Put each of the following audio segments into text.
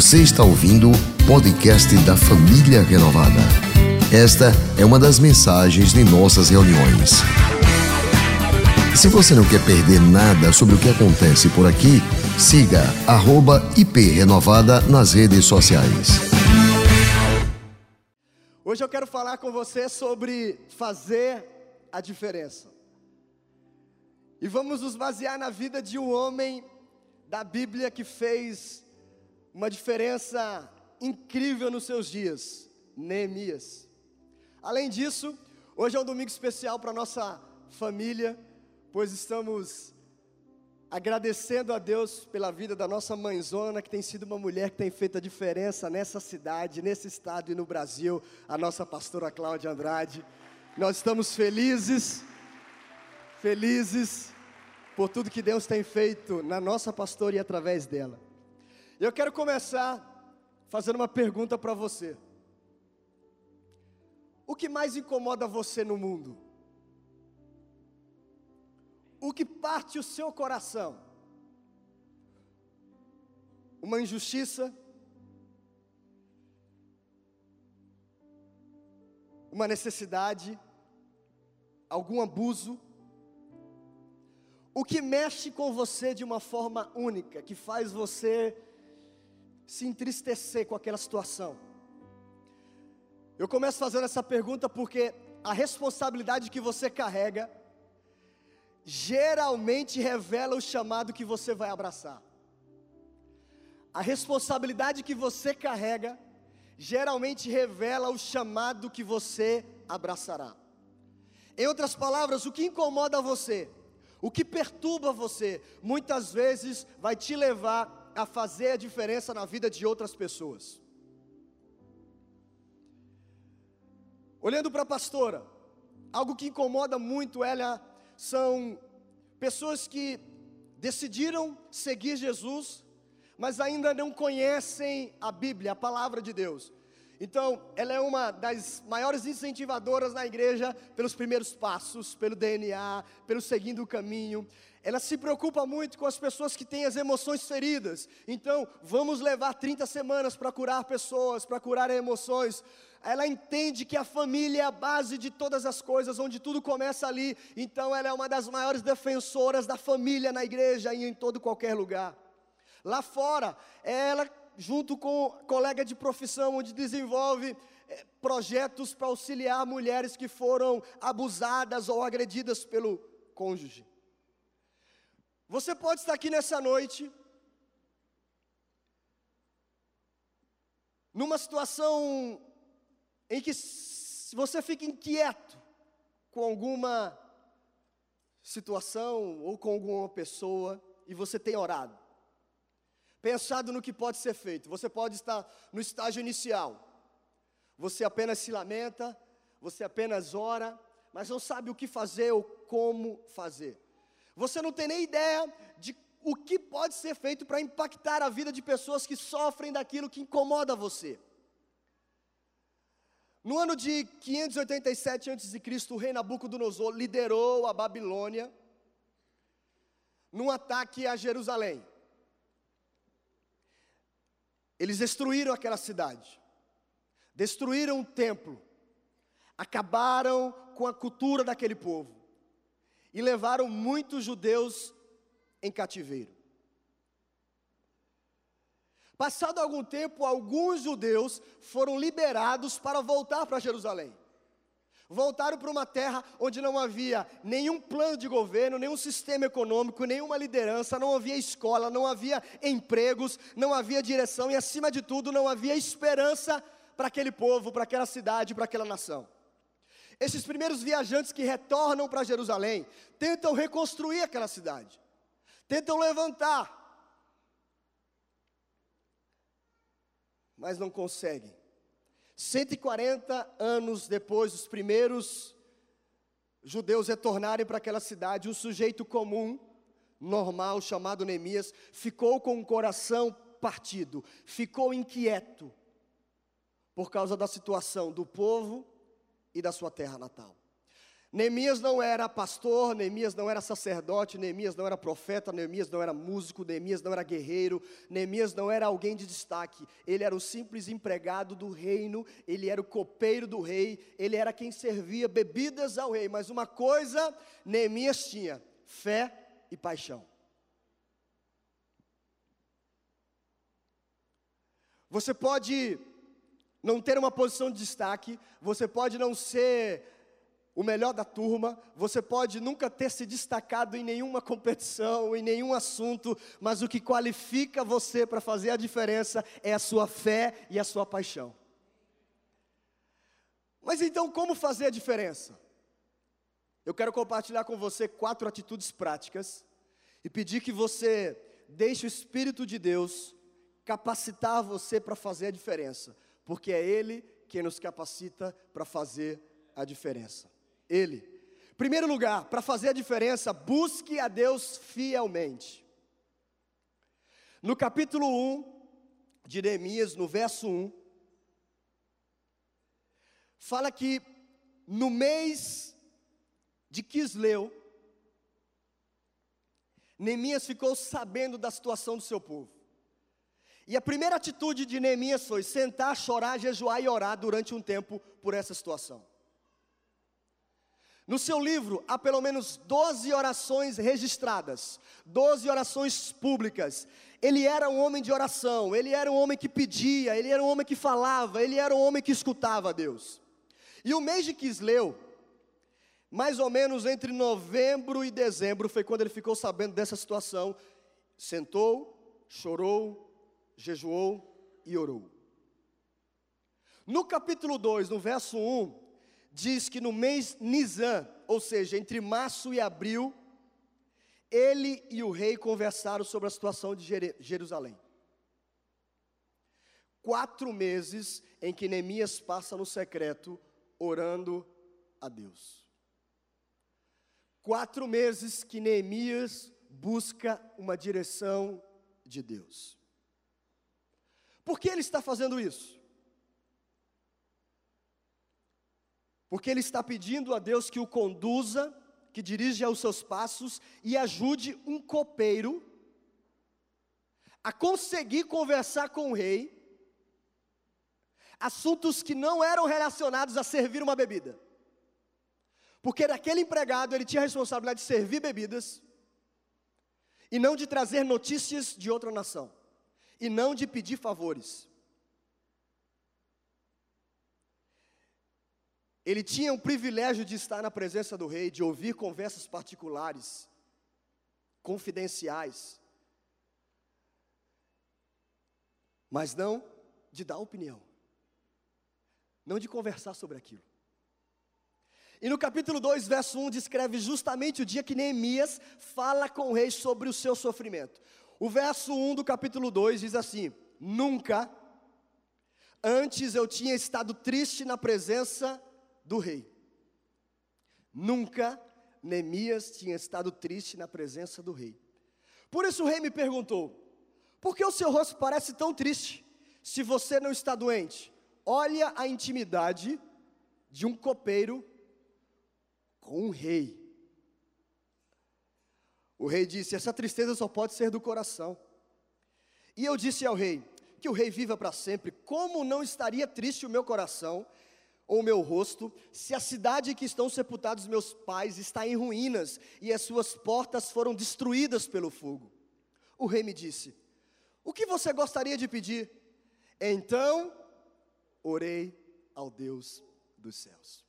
Você está ouvindo o podcast da Família Renovada. Esta é uma das mensagens de nossas reuniões. Se você não quer perder nada sobre o que acontece por aqui, siga @iprenovada nas redes sociais. Hoje eu quero falar com você sobre fazer a diferença. E vamos nos basear na vida de um homem da Bíblia que fez uma diferença incrível nos seus dias, Neemias. Além disso, hoje é um domingo especial para nossa família, pois estamos agradecendo a Deus pela vida da nossa mãezona, que tem sido uma mulher que tem feito a diferença nessa cidade, nesse estado e no Brasil, a nossa pastora Cláudia Andrade. Nós estamos felizes, felizes por tudo que Deus tem feito na nossa pastora e através dela. Eu quero começar fazendo uma pergunta para você. O que mais incomoda você no mundo? O que parte o seu coração? Uma injustiça? Uma necessidade? Algum abuso? O que mexe com você de uma forma única, que faz você se entristecer com aquela situação? Eu começo fazendo essa pergunta porque a responsabilidade que você carrega geralmente revela o chamado que você vai abraçar. A responsabilidade que você carrega geralmente revela o chamado que você abraçará. Em outras palavras, o que incomoda você o que perturba você, muitas vezes vai te levar a fazer a diferença na vida de outras pessoas. Olhando para a pastora, algo que incomoda muito ela são pessoas que decidiram seguir Jesus, mas ainda não conhecem a Bíblia, a palavra de Deus. Então, ela é uma das maiores incentivadoras na igreja pelos primeiros passos, pelo DNA, pelo seguindo o caminho. Ela se preocupa muito com as pessoas que têm as emoções feridas. Então, vamos levar 30 semanas para curar pessoas, para curar emoções. Ela entende que a família é a base de todas as coisas, onde tudo começa ali. Então, ela é uma das maiores defensoras da família na igreja e em todo qualquer lugar. Lá fora, ela junto com colega de profissão, onde desenvolve é, projetos para auxiliar mulheres que foram abusadas ou agredidas pelo cônjuge. Você pode estar aqui nessa noite, numa situação em que você fica inquieto com alguma situação ou com alguma pessoa e você tem orado pensado no que pode ser feito. Você pode estar no estágio inicial. Você apenas se lamenta, você apenas ora, mas não sabe o que fazer ou como fazer. Você não tem nem ideia de o que pode ser feito para impactar a vida de pessoas que sofrem daquilo que incomoda você. No ano de 587 a.C., o rei Nabucodonosor liderou a Babilônia num ataque a Jerusalém. Eles destruíram aquela cidade, destruíram o templo, acabaram com a cultura daquele povo e levaram muitos judeus em cativeiro. Passado algum tempo, alguns judeus foram liberados para voltar para Jerusalém voltaram para uma terra onde não havia nenhum plano de governo, nenhum sistema econômico, nenhuma liderança, não havia escola, não havia empregos, não havia direção e, acima de tudo, não havia esperança para aquele povo, para aquela cidade, para aquela nação. Esses primeiros viajantes que retornam para Jerusalém tentam reconstruir aquela cidade, tentam levantar, mas não conseguem. 140 anos depois, os primeiros judeus retornarem para aquela cidade, um sujeito comum, normal, chamado Neemias, ficou com o coração partido, ficou inquieto por causa da situação do povo e da sua terra natal. Neemias não era pastor, Neemias não era sacerdote, Neemias não era profeta, Neemias não era músico, Neemias não era guerreiro, Neemias não era alguém de destaque. Ele era o simples empregado do reino, ele era o copeiro do rei, ele era quem servia bebidas ao rei. Mas uma coisa Neemias tinha: fé e paixão. Você pode não ter uma posição de destaque, você pode não ser o melhor da turma, você pode nunca ter se destacado em nenhuma competição, em nenhum assunto, mas o que qualifica você para fazer a diferença é a sua fé e a sua paixão. Mas então, como fazer a diferença? Eu quero compartilhar com você quatro atitudes práticas e pedir que você deixe o Espírito de Deus capacitar você para fazer a diferença, porque é Ele quem nos capacita para fazer a diferença. Ele. Primeiro lugar, para fazer a diferença, busque a Deus fielmente. No capítulo 1 de Neemias, no verso 1, fala que no mês de Quisleu, Neemias ficou sabendo da situação do seu povo. E a primeira atitude de Neemias foi sentar, chorar, jejuar e orar durante um tempo por essa situação. No seu livro há pelo menos 12 orações registradas, 12 orações públicas. Ele era um homem de oração, ele era um homem que pedia, ele era um homem que falava, ele era um homem que escutava a Deus. E o mês de Quisleu, mais ou menos entre novembro e dezembro, foi quando ele ficou sabendo dessa situação. Sentou, chorou, jejuou e orou. No capítulo 2, no verso 1, diz que no mês Nisan, ou seja, entre março e abril, ele e o rei conversaram sobre a situação de Jerusalém. Quatro meses em que Neemias passa no secreto orando a Deus. Quatro meses que Neemias busca uma direção de Deus. Por que ele está fazendo isso? porque ele está pedindo a Deus que o conduza, que dirija os seus passos e ajude um copeiro a conseguir conversar com o rei assuntos que não eram relacionados a servir uma bebida. Porque daquele empregado ele tinha a responsabilidade de servir bebidas e não de trazer notícias de outra nação e não de pedir favores. Ele tinha o privilégio de estar na presença do rei, de ouvir conversas particulares, confidenciais, mas não de dar opinião, não de conversar sobre aquilo. E no capítulo 2, verso 1, descreve justamente o dia que Neemias fala com o rei sobre o seu sofrimento. O verso 1 do capítulo 2 diz assim: Nunca antes eu tinha estado triste na presença do rei. Nunca Neemias tinha estado triste na presença do rei. Por isso o rei me perguntou: por que o seu rosto parece tão triste se você não está doente? Olha a intimidade de um copeiro com um rei. O rei disse: Essa tristeza só pode ser do coração. E eu disse ao rei: Que o rei viva para sempre. Como não estaria triste o meu coração ou meu rosto, se a cidade que estão sepultados meus pais está em ruínas e as suas portas foram destruídas pelo fogo? O rei me disse: O que você gostaria de pedir? Então orei ao Deus dos céus.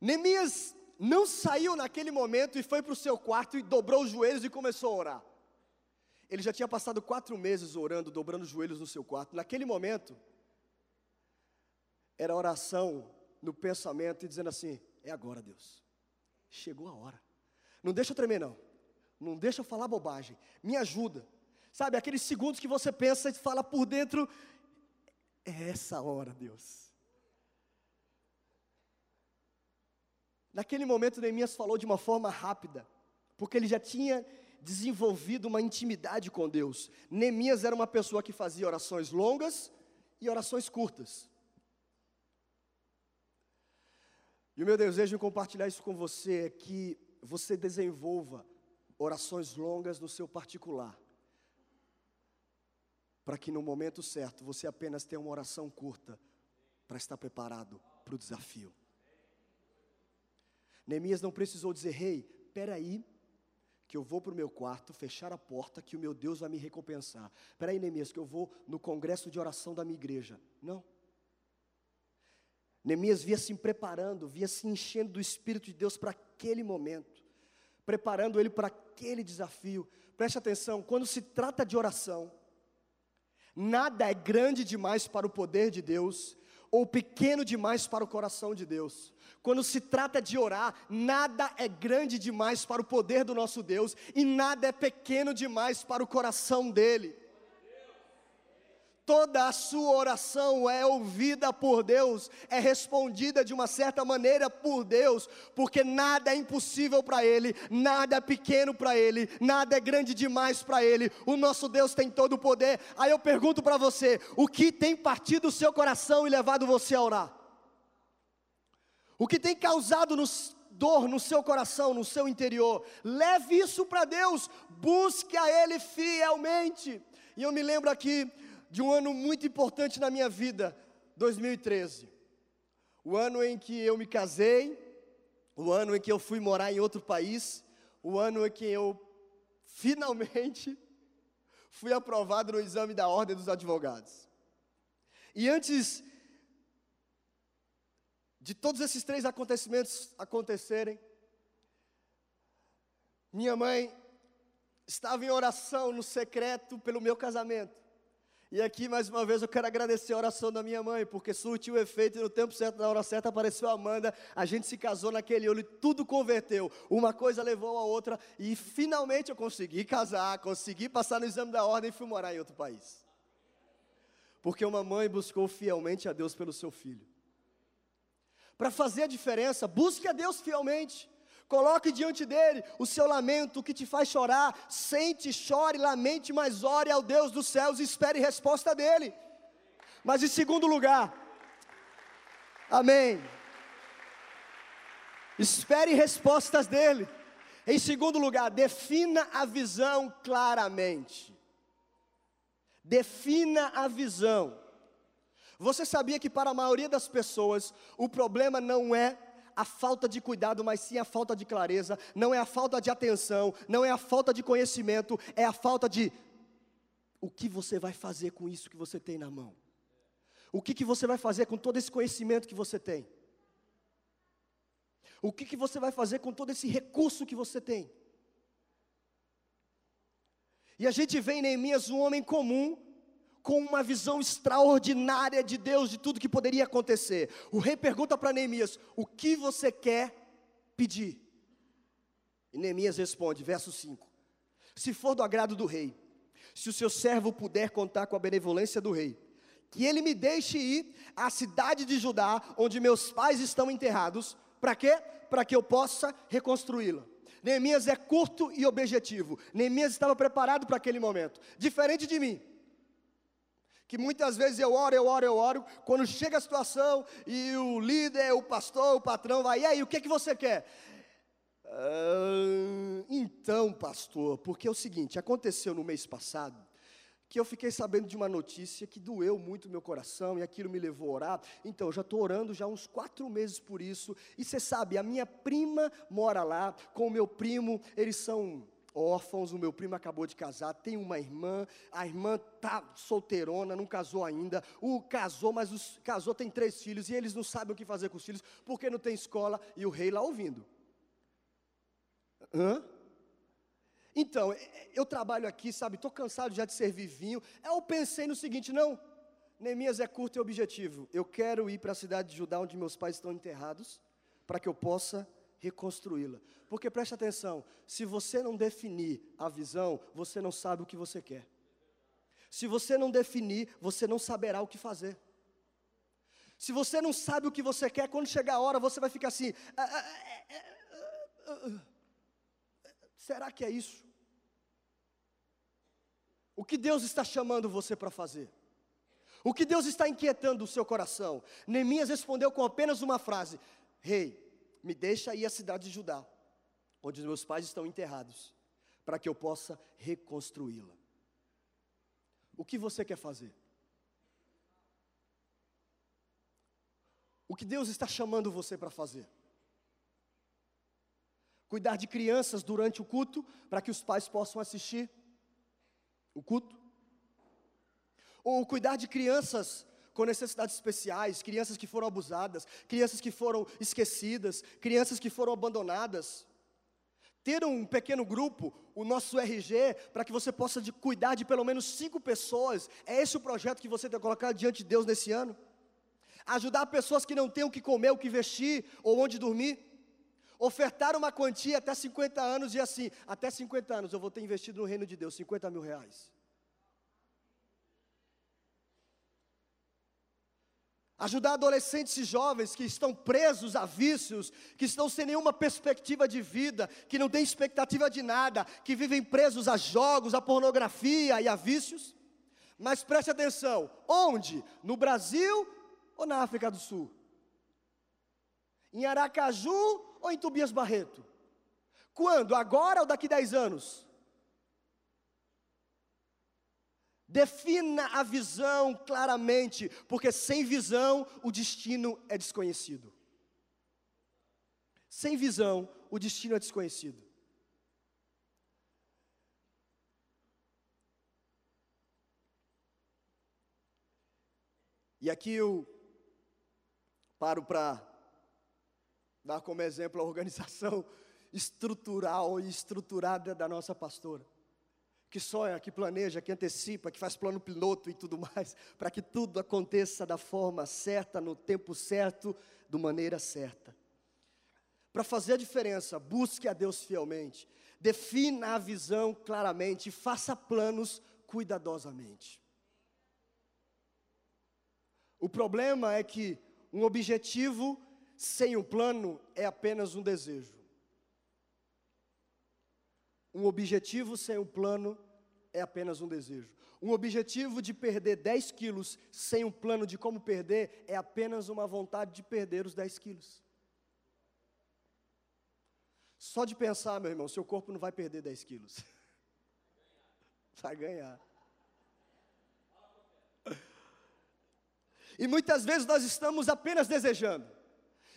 Neemias não saiu naquele momento e foi para o seu quarto e dobrou os joelhos e começou a orar. Ele já tinha passado quatro meses orando, dobrando os joelhos no seu quarto. Naquele momento, era oração no pensamento e dizendo assim: é agora, Deus. Chegou a hora. Não deixa eu tremer, não. Não deixa eu falar bobagem. Me ajuda. Sabe, aqueles segundos que você pensa e fala por dentro: é essa hora, Deus. Naquele momento, Neemias falou de uma forma rápida, porque ele já tinha desenvolvido uma intimidade com Deus. Neemias era uma pessoa que fazia orações longas e orações curtas. E o meu desejo em compartilhar isso com você é que você desenvolva orações longas no seu particular, para que no momento certo você apenas tenha uma oração curta para estar preparado para o desafio. Neemias não precisou dizer, rei, hey, peraí, que eu vou para o meu quarto, fechar a porta, que o meu Deus vai me recompensar. Peraí, Neemias, que eu vou no congresso de oração da minha igreja. Não. Neemias via se preparando, via se enchendo do Espírito de Deus para aquele momento, preparando ele para aquele desafio. Preste atenção, quando se trata de oração, nada é grande demais para o poder de Deus, ou pequeno demais para o coração de Deus. Quando se trata de orar, nada é grande demais para o poder do nosso Deus e nada é pequeno demais para o coração dele. Toda a sua oração é ouvida por Deus, é respondida de uma certa maneira por Deus, porque nada é impossível para Ele, nada é pequeno para Ele, nada é grande demais para Ele. O nosso Deus tem todo o poder. Aí eu pergunto para você: o que tem partido o seu coração e levado você a orar? O que tem causado nos, dor no seu coração, no seu interior? Leve isso para Deus, busque a Ele fielmente. E eu me lembro aqui de um ano muito importante na minha vida, 2013. O ano em que eu me casei, o ano em que eu fui morar em outro país, o ano em que eu finalmente fui aprovado no exame da Ordem dos Advogados. E antes de todos esses três acontecimentos acontecerem, minha mãe estava em oração no secreto pelo meu casamento. E aqui, mais uma vez, eu quero agradecer a oração da minha mãe, porque surtiu efeito e no tempo certo, na hora certa, apareceu a Amanda, a gente se casou naquele olho e tudo converteu. Uma coisa levou a outra e finalmente eu consegui casar, consegui passar no exame da ordem e fui morar em outro país. Porque uma mãe buscou fielmente a Deus pelo seu filho. Para fazer a diferença, busque a Deus fielmente. Coloque diante dele o seu lamento, o que te faz chorar. Sente, chore, lamente, mas ore ao Deus dos céus e espere resposta dele. Mas em segundo lugar, amém. Espere respostas dele. Em segundo lugar, defina a visão claramente. Defina a visão. Você sabia que para a maioria das pessoas o problema não é a falta de cuidado, mas sim a falta de clareza, não é a falta de atenção, não é a falta de conhecimento, é a falta de o que você vai fazer com isso que você tem na mão. O que, que você vai fazer com todo esse conhecimento que você tem? O que, que você vai fazer com todo esse recurso que você tem? E a gente vê em Neemias um homem comum, com uma visão extraordinária de Deus, de tudo que poderia acontecer. O rei pergunta para Neemias: O que você quer pedir? E Neemias responde, verso 5: Se for do agrado do rei, se o seu servo puder contar com a benevolência do rei, que ele me deixe ir à cidade de Judá, onde meus pais estão enterrados, para quê? Para que eu possa reconstruí-la. Neemias é curto e objetivo. Neemias estava preparado para aquele momento, diferente de mim que muitas vezes eu oro, eu oro, eu oro, quando chega a situação e o líder, o pastor, o patrão vai, e aí, o que, é que você quer? Ah, então, pastor, porque é o seguinte, aconteceu no mês passado, que eu fiquei sabendo de uma notícia que doeu muito meu coração e aquilo me levou a orar. Então, eu já estou orando já uns quatro meses por isso. E você sabe, a minha prima mora lá, com o meu primo, eles são órfãos, o meu primo acabou de casar, tem uma irmã, a irmã tá solteirona, não casou ainda, o casou, mas os, casou, tem três filhos, e eles não sabem o que fazer com os filhos, porque não tem escola, e o rei lá ouvindo. Hã? Então, eu trabalho aqui, sabe, estou cansado já de servir vinho, eu pensei no seguinte, não, Neemias é curto e objetivo, eu quero ir para a cidade de Judá, onde meus pais estão enterrados, para que eu possa reconstruí-la. Porque preste atenção, se você não definir a visão, você não sabe o que você quer. Se você não definir, você não saberá o que fazer. Se você não sabe o que você quer, quando chegar a hora, você vai ficar assim: ah, ah, ah, será que é isso? O que Deus está chamando você para fazer? O que Deus está inquietando o seu coração? Neemias respondeu com apenas uma frase: Rei, me deixa ir à cidade de Judá, onde os meus pais estão enterrados, para que eu possa reconstruí-la. O que você quer fazer? O que Deus está chamando você para fazer? Cuidar de crianças durante o culto, para que os pais possam assistir o culto? Ou cuidar de crianças com necessidades especiais, crianças que foram abusadas, crianças que foram esquecidas, crianças que foram abandonadas. Ter um pequeno grupo, o nosso RG, para que você possa de cuidar de pelo menos cinco pessoas, é esse o projeto que você tem colocado diante de Deus nesse ano? Ajudar pessoas que não têm o que comer, o que vestir ou onde dormir? Ofertar uma quantia até 50 anos e assim, até 50 anos eu vou ter investido no reino de Deus 50 mil reais. Ajudar adolescentes e jovens que estão presos a vícios, que estão sem nenhuma perspectiva de vida, que não têm expectativa de nada, que vivem presos a jogos, a pornografia e a vícios. Mas preste atenção: onde? No Brasil ou na África do Sul? Em Aracaju ou em Tobias Barreto? Quando? Agora ou daqui 10 anos? Defina a visão claramente, porque sem visão o destino é desconhecido. Sem visão o destino é desconhecido. E aqui eu paro para dar como exemplo a organização estrutural e estruturada da nossa pastora que sonha, que planeja, que antecipa, que faz plano piloto e tudo mais, para que tudo aconteça da forma certa, no tempo certo, de maneira certa. Para fazer a diferença, busque a Deus fielmente, defina a visão claramente, faça planos cuidadosamente. O problema é que um objetivo sem um plano é apenas um desejo. Um objetivo sem um plano é apenas um desejo. Um objetivo de perder 10 quilos sem um plano de como perder é apenas uma vontade de perder os 10 quilos. Só de pensar, meu irmão, seu corpo não vai perder 10 quilos. Vai ganhar. E muitas vezes nós estamos apenas desejando.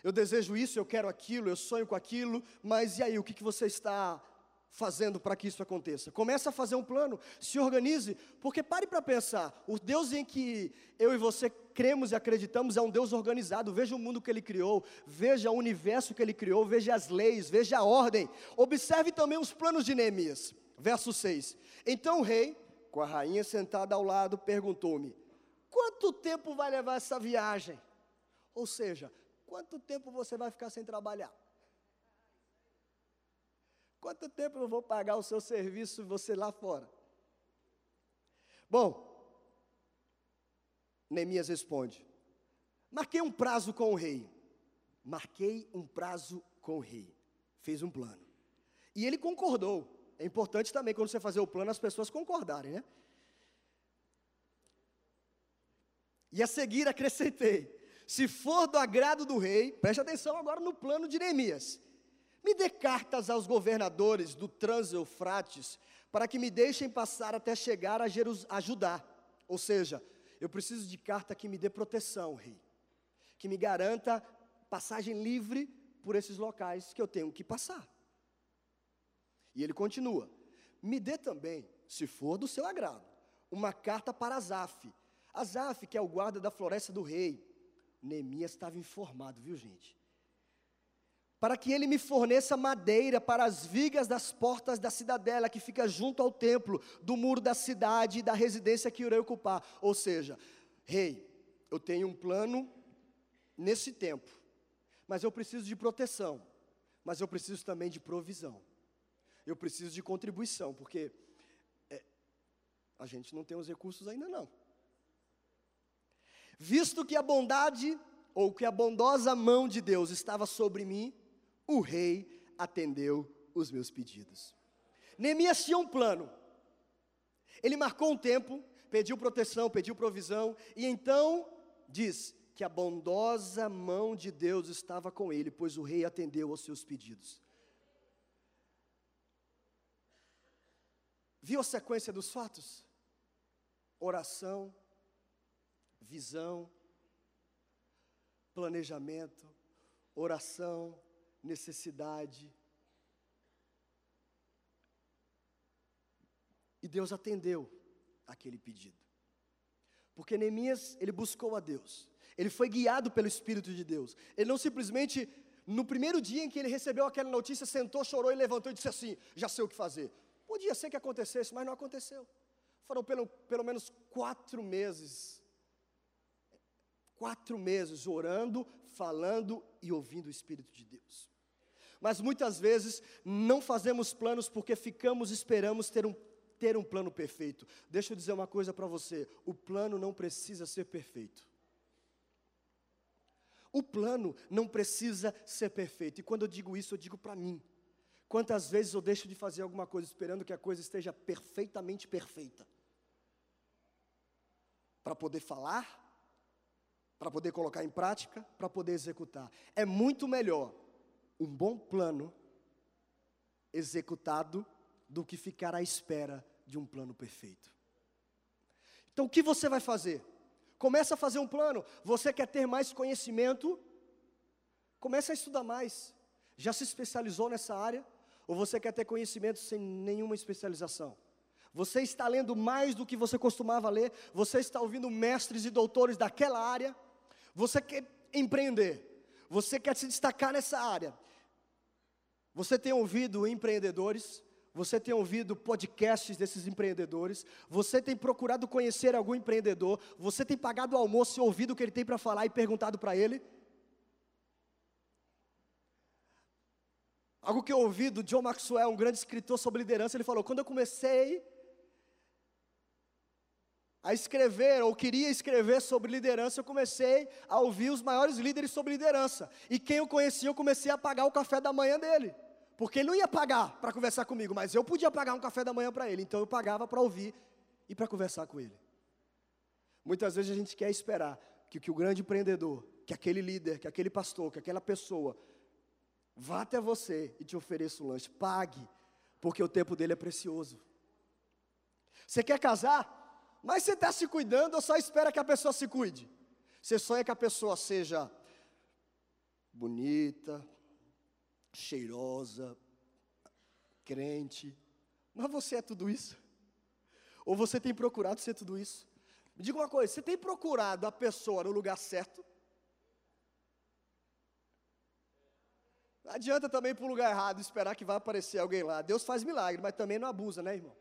Eu desejo isso, eu quero aquilo, eu sonho com aquilo, mas e aí, o que, que você está fazendo para que isso aconteça. Comece a fazer um plano, se organize, porque pare para pensar, o Deus em que eu e você cremos e acreditamos é um Deus organizado. Veja o mundo que ele criou, veja o universo que ele criou, veja as leis, veja a ordem. Observe também os planos de Neemias. Verso 6. Então o rei, com a rainha sentada ao lado, perguntou-me: Quanto tempo vai levar essa viagem? Ou seja, quanto tempo você vai ficar sem trabalhar? Quanto tempo eu vou pagar o seu serviço você lá fora? Bom, Neemias responde: Marquei um prazo com o rei. Marquei um prazo com o rei. Fez um plano. E ele concordou. É importante também, quando você fazer o plano, as pessoas concordarem, né? E a seguir acrescentei: se for do agrado do rei, preste atenção agora no plano de Neemias. Me dê cartas aos governadores do Trans-Eufrates, para que me deixem passar até chegar a, Jerus Judá. Ou seja, eu preciso de carta que me dê proteção, rei. Que me garanta passagem livre por esses locais que eu tenho que passar. E ele continua: Me dê também, se for do seu agrado, uma carta para Azaf. Azaf, que é o guarda da floresta do rei. Neemias estava informado, viu gente? Para que ele me forneça madeira para as vigas das portas da cidadela que fica junto ao templo, do muro da cidade e da residência que irei ocupar. Ou seja, rei, eu tenho um plano nesse tempo, mas eu preciso de proteção, mas eu preciso também de provisão. Eu preciso de contribuição, porque é, a gente não tem os recursos ainda não. Visto que a bondade ou que a bondosa mão de Deus estava sobre mim, o rei atendeu os meus pedidos. Neemias tinha um plano. Ele marcou um tempo, pediu proteção, pediu provisão, e então diz: que a bondosa mão de Deus estava com ele, pois o rei atendeu aos seus pedidos. Viu a sequência dos fatos? Oração, visão, planejamento, oração, necessidade. E Deus atendeu aquele pedido. Porque Neemias, ele buscou a Deus. Ele foi guiado pelo Espírito de Deus. Ele não simplesmente, no primeiro dia em que ele recebeu aquela notícia, sentou, chorou e levantou e disse assim: Já sei o que fazer. Podia ser que acontecesse, mas não aconteceu. Foram pelo, pelo menos quatro meses. Quatro meses orando, falando e ouvindo o Espírito de Deus. Mas muitas vezes não fazemos planos porque ficamos esperamos ter um, ter um plano perfeito. Deixa eu dizer uma coisa para você: o plano não precisa ser perfeito. O plano não precisa ser perfeito. E quando eu digo isso, eu digo para mim. Quantas vezes eu deixo de fazer alguma coisa esperando que a coisa esteja perfeitamente perfeita? Para poder falar, para poder colocar em prática, para poder executar. É muito melhor um bom plano executado do que ficar à espera de um plano perfeito. Então o que você vai fazer? Começa a fazer um plano. Você quer ter mais conhecimento? Comece a estudar mais. Já se especializou nessa área? Ou você quer ter conhecimento sem nenhuma especialização? Você está lendo mais do que você costumava ler? Você está ouvindo mestres e doutores daquela área? Você quer empreender? Você quer se destacar nessa área? Você tem ouvido empreendedores? você tem ouvido podcasts desses empreendedores, você tem procurado conhecer algum empreendedor, você tem pagado o almoço e ouvido o que ele tem para falar e perguntado para ele? Algo que eu ouvi do John Maxwell, um grande escritor sobre liderança, ele falou: quando eu comecei a escrever, ou queria escrever sobre liderança, eu comecei a ouvir os maiores líderes sobre liderança. E quem eu conhecia, eu comecei a pagar o café da manhã dele. Porque ele não ia pagar para conversar comigo, mas eu podia pagar um café da manhã para ele, então eu pagava para ouvir e para conversar com ele. Muitas vezes a gente quer esperar que, que o grande empreendedor, que aquele líder, que aquele pastor, que aquela pessoa vá até você e te ofereça um lanche. Pague, porque o tempo dele é precioso. Você quer casar, mas você está se cuidando ou só espera que a pessoa se cuide? Você sonha que a pessoa seja bonita, cheirosa, crente. Mas você é tudo isso? Ou você tem procurado ser tudo isso? Me diga uma coisa: você tem procurado a pessoa no lugar certo? Não adianta também ir para o lugar errado esperar que vai aparecer alguém lá. Deus faz milagre, mas também não abusa, né, irmão?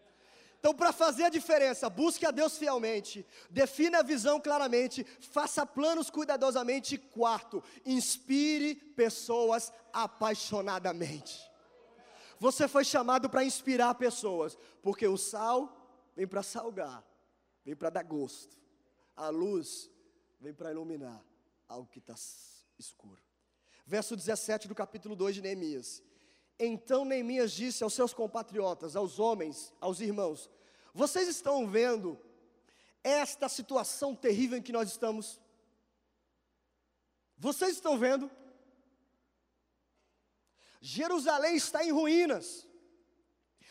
Então, para fazer a diferença, busque a Deus fielmente, defina a visão claramente, faça planos cuidadosamente. Quarto, inspire pessoas apaixonadamente. Você foi chamado para inspirar pessoas, porque o sal vem para salgar, vem para dar gosto, a luz vem para iluminar algo que está escuro. Verso 17 do capítulo 2 de Neemias. Então Neemias disse aos seus compatriotas, aos homens, aos irmãos: Vocês estão vendo esta situação terrível em que nós estamos? Vocês estão vendo? Jerusalém está em ruínas,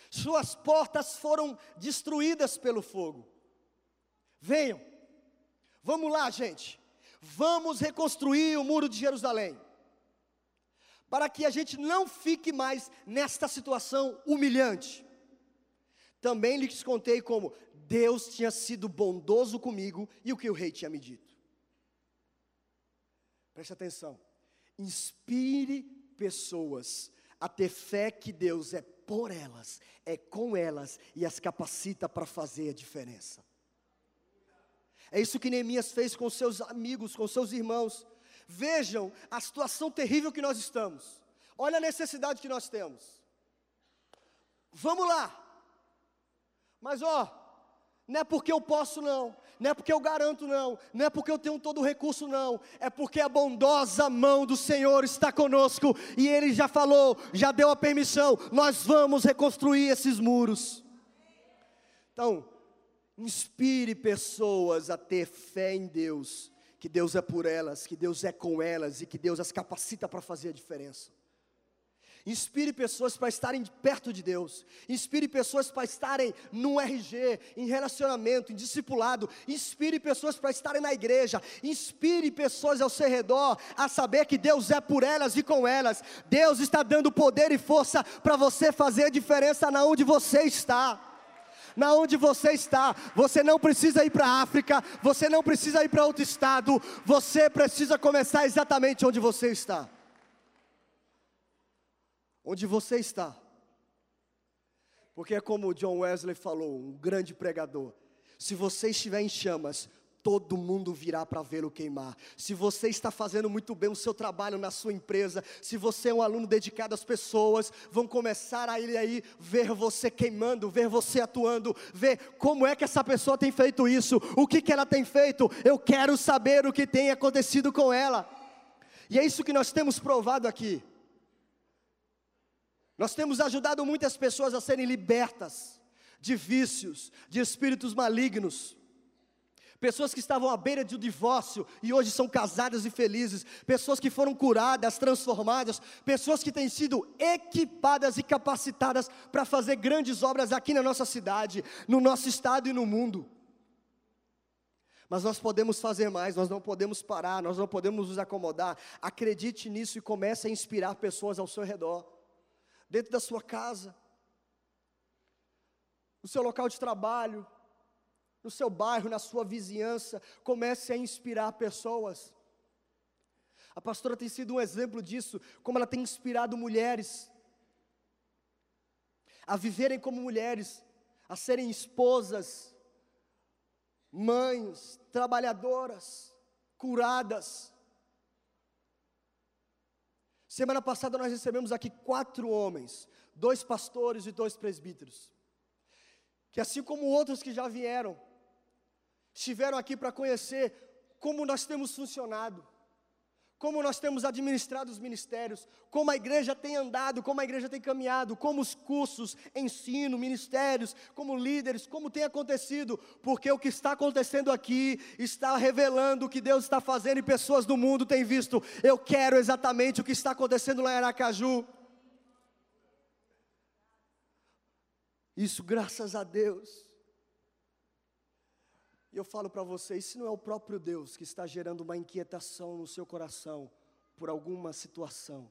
suas portas foram destruídas pelo fogo. Venham, vamos lá, gente, vamos reconstruir o muro de Jerusalém para que a gente não fique mais nesta situação humilhante. Também lhes contei como Deus tinha sido bondoso comigo e o que o rei tinha me dito. Preste atenção. Inspire pessoas a ter fé que Deus é por elas, é com elas e as capacita para fazer a diferença. É isso que Neemias fez com seus amigos, com seus irmãos. Vejam a situação terrível que nós estamos. Olha a necessidade que nós temos. Vamos lá. Mas ó, não é porque eu posso não, não é porque eu garanto não, não é porque eu tenho todo o recurso não, é porque a bondosa mão do Senhor está conosco e Ele já falou, já deu a permissão, nós vamos reconstruir esses muros. Então, inspire pessoas a ter fé em Deus que Deus é por elas, que Deus é com elas e que Deus as capacita para fazer a diferença. Inspire pessoas para estarem perto de Deus. Inspire pessoas para estarem no RG, em relacionamento, em discipulado. Inspire pessoas para estarem na igreja. Inspire pessoas ao seu redor a saber que Deus é por elas e com elas. Deus está dando poder e força para você fazer a diferença na onde você está na onde você está. Você não precisa ir para a África, você não precisa ir para outro estado, você precisa começar exatamente onde você está onde você está. Porque é como John Wesley falou, um grande pregador: se você estiver em chamas, todo mundo virá para vê-lo queimar. Se você está fazendo muito bem o seu trabalho na sua empresa, se você é um aluno dedicado às pessoas, vão começar a ir aí ver você queimando, ver você atuando, ver como é que essa pessoa tem feito isso, o que, que ela tem feito. Eu quero saber o que tem acontecido com ela. E é isso que nós temos provado aqui. Nós temos ajudado muitas pessoas a serem libertas de vícios, de espíritos malignos. Pessoas que estavam à beira de um divórcio e hoje são casadas e felizes. Pessoas que foram curadas, transformadas. Pessoas que têm sido equipadas e capacitadas para fazer grandes obras aqui na nossa cidade, no nosso estado e no mundo. Mas nós podemos fazer mais, nós não podemos parar, nós não podemos nos acomodar. Acredite nisso e comece a inspirar pessoas ao seu redor dentro da sua casa, no seu local de trabalho, no seu bairro, na sua vizinhança, comece a inspirar pessoas. A pastora tem sido um exemplo disso, como ela tem inspirado mulheres a viverem como mulheres, a serem esposas, mães, trabalhadoras, curadas, Semana passada nós recebemos aqui quatro homens, dois pastores e dois presbíteros, que assim como outros que já vieram, estiveram aqui para conhecer como nós temos funcionado, como nós temos administrado os ministérios, como a igreja tem andado, como a igreja tem caminhado, como os cursos, ensino, ministérios, como líderes, como tem acontecido, porque o que está acontecendo aqui está revelando o que Deus está fazendo e pessoas do mundo têm visto. Eu quero exatamente o que está acontecendo lá em Aracaju. Isso graças a Deus. E eu falo para vocês, se não é o próprio Deus que está gerando uma inquietação no seu coração por alguma situação,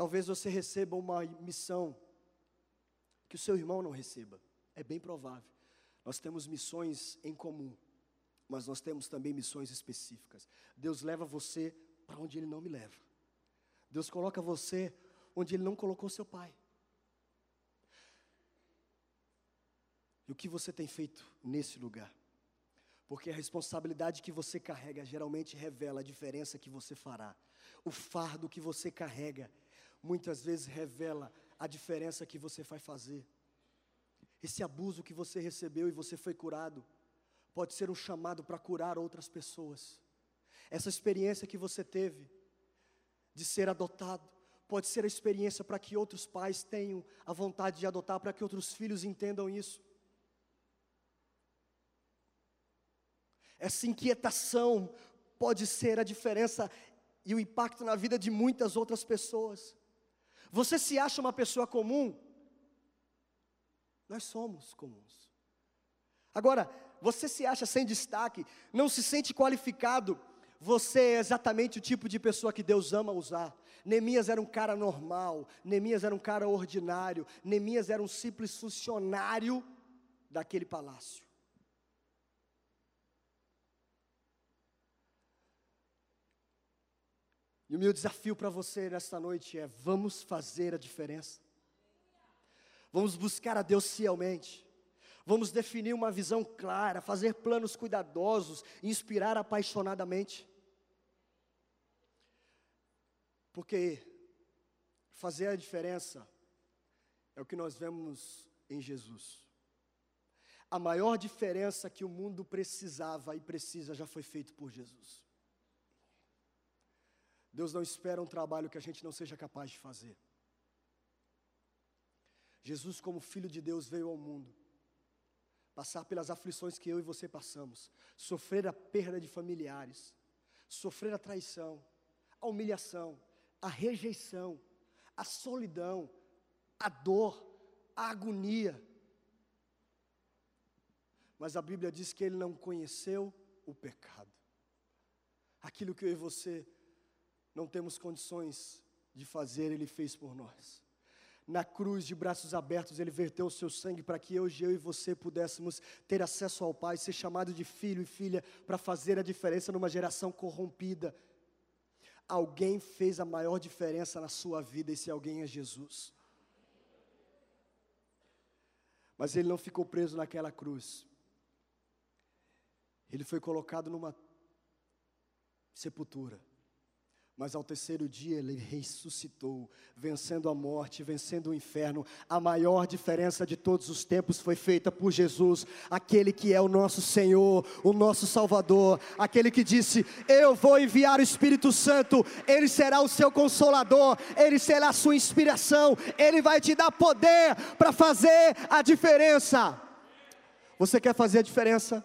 Talvez você receba uma missão que o seu irmão não receba. É bem provável. Nós temos missões em comum, mas nós temos também missões específicas. Deus leva você para onde Ele não me leva. Deus coloca você onde Ele não colocou seu pai. E o que você tem feito nesse lugar? Porque a responsabilidade que você carrega geralmente revela a diferença que você fará. O fardo que você carrega muitas vezes revela a diferença que você vai fazer. Esse abuso que você recebeu e você foi curado, pode ser um chamado para curar outras pessoas. Essa experiência que você teve de ser adotado, pode ser a experiência para que outros pais tenham a vontade de adotar, para que outros filhos entendam isso. Essa inquietação pode ser a diferença e o impacto na vida de muitas outras pessoas. Você se acha uma pessoa comum? Nós somos comuns. Agora, você se acha sem destaque, não se sente qualificado, você é exatamente o tipo de pessoa que Deus ama usar. Neemias era um cara normal, Neemias era um cara ordinário, Neemias era um simples funcionário daquele palácio. E o meu desafio para você nesta noite é: vamos fazer a diferença. Vamos buscar a Deus fielmente. Vamos definir uma visão clara, fazer planos cuidadosos, inspirar apaixonadamente. Porque fazer a diferença é o que nós vemos em Jesus. A maior diferença que o mundo precisava e precisa já foi feito por Jesus. Deus não espera um trabalho que a gente não seja capaz de fazer. Jesus, como Filho de Deus, veio ao mundo passar pelas aflições que eu e você passamos, sofrer a perda de familiares, sofrer a traição, a humilhação, a rejeição, a solidão, a dor, a agonia. Mas a Bíblia diz que ele não conheceu o pecado. Aquilo que eu e você não temos condições de fazer, ele fez por nós. Na cruz, de braços abertos, ele verteu o seu sangue para que hoje eu e você pudéssemos ter acesso ao Pai, ser chamado de filho e filha, para fazer a diferença numa geração corrompida. Alguém fez a maior diferença na sua vida, e esse alguém é Jesus. Mas ele não ficou preso naquela cruz. Ele foi colocado numa sepultura. Mas ao terceiro dia ele ressuscitou, vencendo a morte, vencendo o inferno. A maior diferença de todos os tempos foi feita por Jesus, aquele que é o nosso Senhor, o nosso Salvador, aquele que disse: Eu vou enviar o Espírito Santo, ele será o seu consolador, ele será a sua inspiração, ele vai te dar poder para fazer a diferença. Você quer fazer a diferença?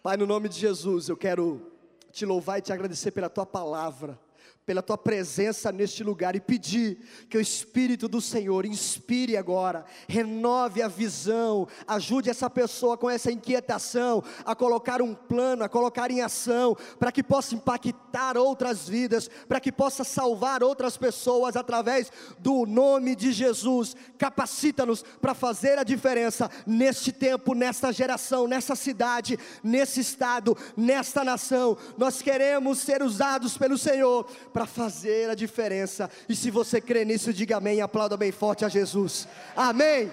Pai, no nome de Jesus, eu quero te louvar e te agradecer pela tua palavra pela tua presença neste lugar e pedir que o Espírito do Senhor inspire agora, renove a visão, ajude essa pessoa com essa inquietação a colocar um plano, a colocar em ação, para que possa impactar outras vidas, para que possa salvar outras pessoas através do nome de Jesus. Capacita-nos para fazer a diferença neste tempo, nesta geração, nessa cidade, nesse estado, nesta nação. Nós queremos ser usados pelo Senhor para fazer a diferença. E se você crê nisso, diga amém e aplauda bem forte a Jesus. Amém,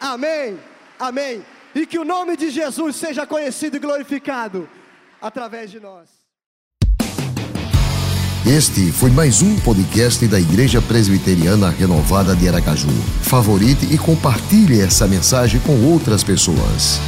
amém, amém. E que o nome de Jesus seja conhecido e glorificado através de nós. Este foi mais um podcast da Igreja Presbiteriana Renovada de Aracaju. Favorite e compartilhe essa mensagem com outras pessoas.